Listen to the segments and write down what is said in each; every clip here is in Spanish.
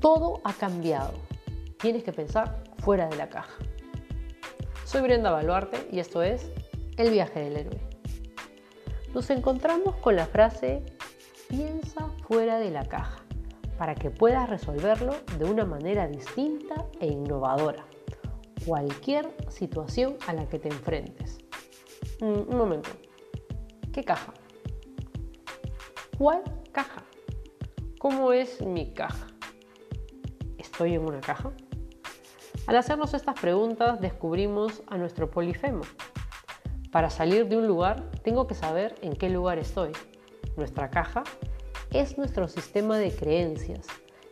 Todo ha cambiado. Tienes que pensar fuera de la caja. Soy Brenda Baluarte y esto es El viaje del héroe. Nos encontramos con la frase piensa fuera de la caja para que puedas resolverlo de una manera distinta e innovadora. Cualquier situación a la que te enfrentes. Mm, un momento. ¿Qué caja? ¿Cuál caja? ¿Cómo es mi caja? ¿Estoy en una caja? Al hacernos estas preguntas descubrimos a nuestro polifemo. Para salir de un lugar tengo que saber en qué lugar estoy. Nuestra caja es nuestro sistema de creencias,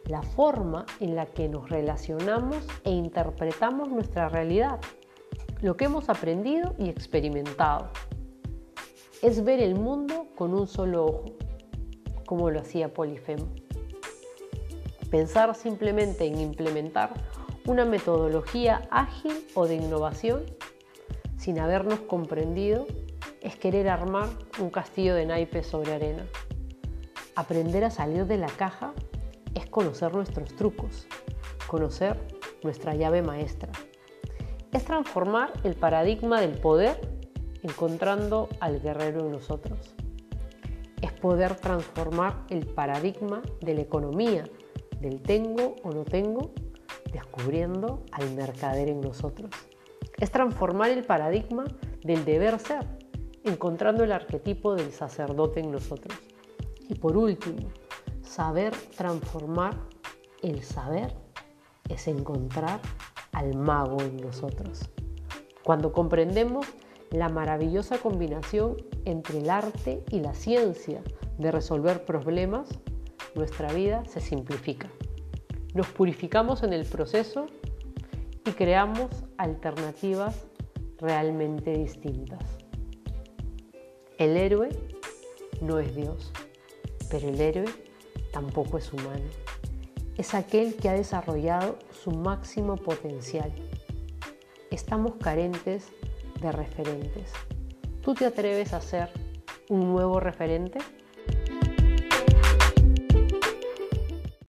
la forma en la que nos relacionamos e interpretamos nuestra realidad, lo que hemos aprendido y experimentado. Es ver el mundo con un solo ojo, como lo hacía Polifemo. Pensar simplemente en implementar una metodología ágil o de innovación sin habernos comprendido es querer armar un castillo de naipes sobre arena. Aprender a salir de la caja es conocer nuestros trucos, conocer nuestra llave maestra. Es transformar el paradigma del poder encontrando al guerrero en nosotros. Es poder transformar el paradigma de la economía, del tengo o no tengo, descubriendo al mercader en nosotros. Es transformar el paradigma del deber ser, encontrando el arquetipo del sacerdote en nosotros. Y por último, saber transformar el saber es encontrar al mago en nosotros. Cuando comprendemos la maravillosa combinación entre el arte y la ciencia de resolver problemas, nuestra vida se simplifica. Nos purificamos en el proceso y creamos alternativas realmente distintas. El héroe no es Dios pero el héroe tampoco es humano. Es aquel que ha desarrollado su máximo potencial. Estamos carentes de referentes. ¿Tú te atreves a ser un nuevo referente?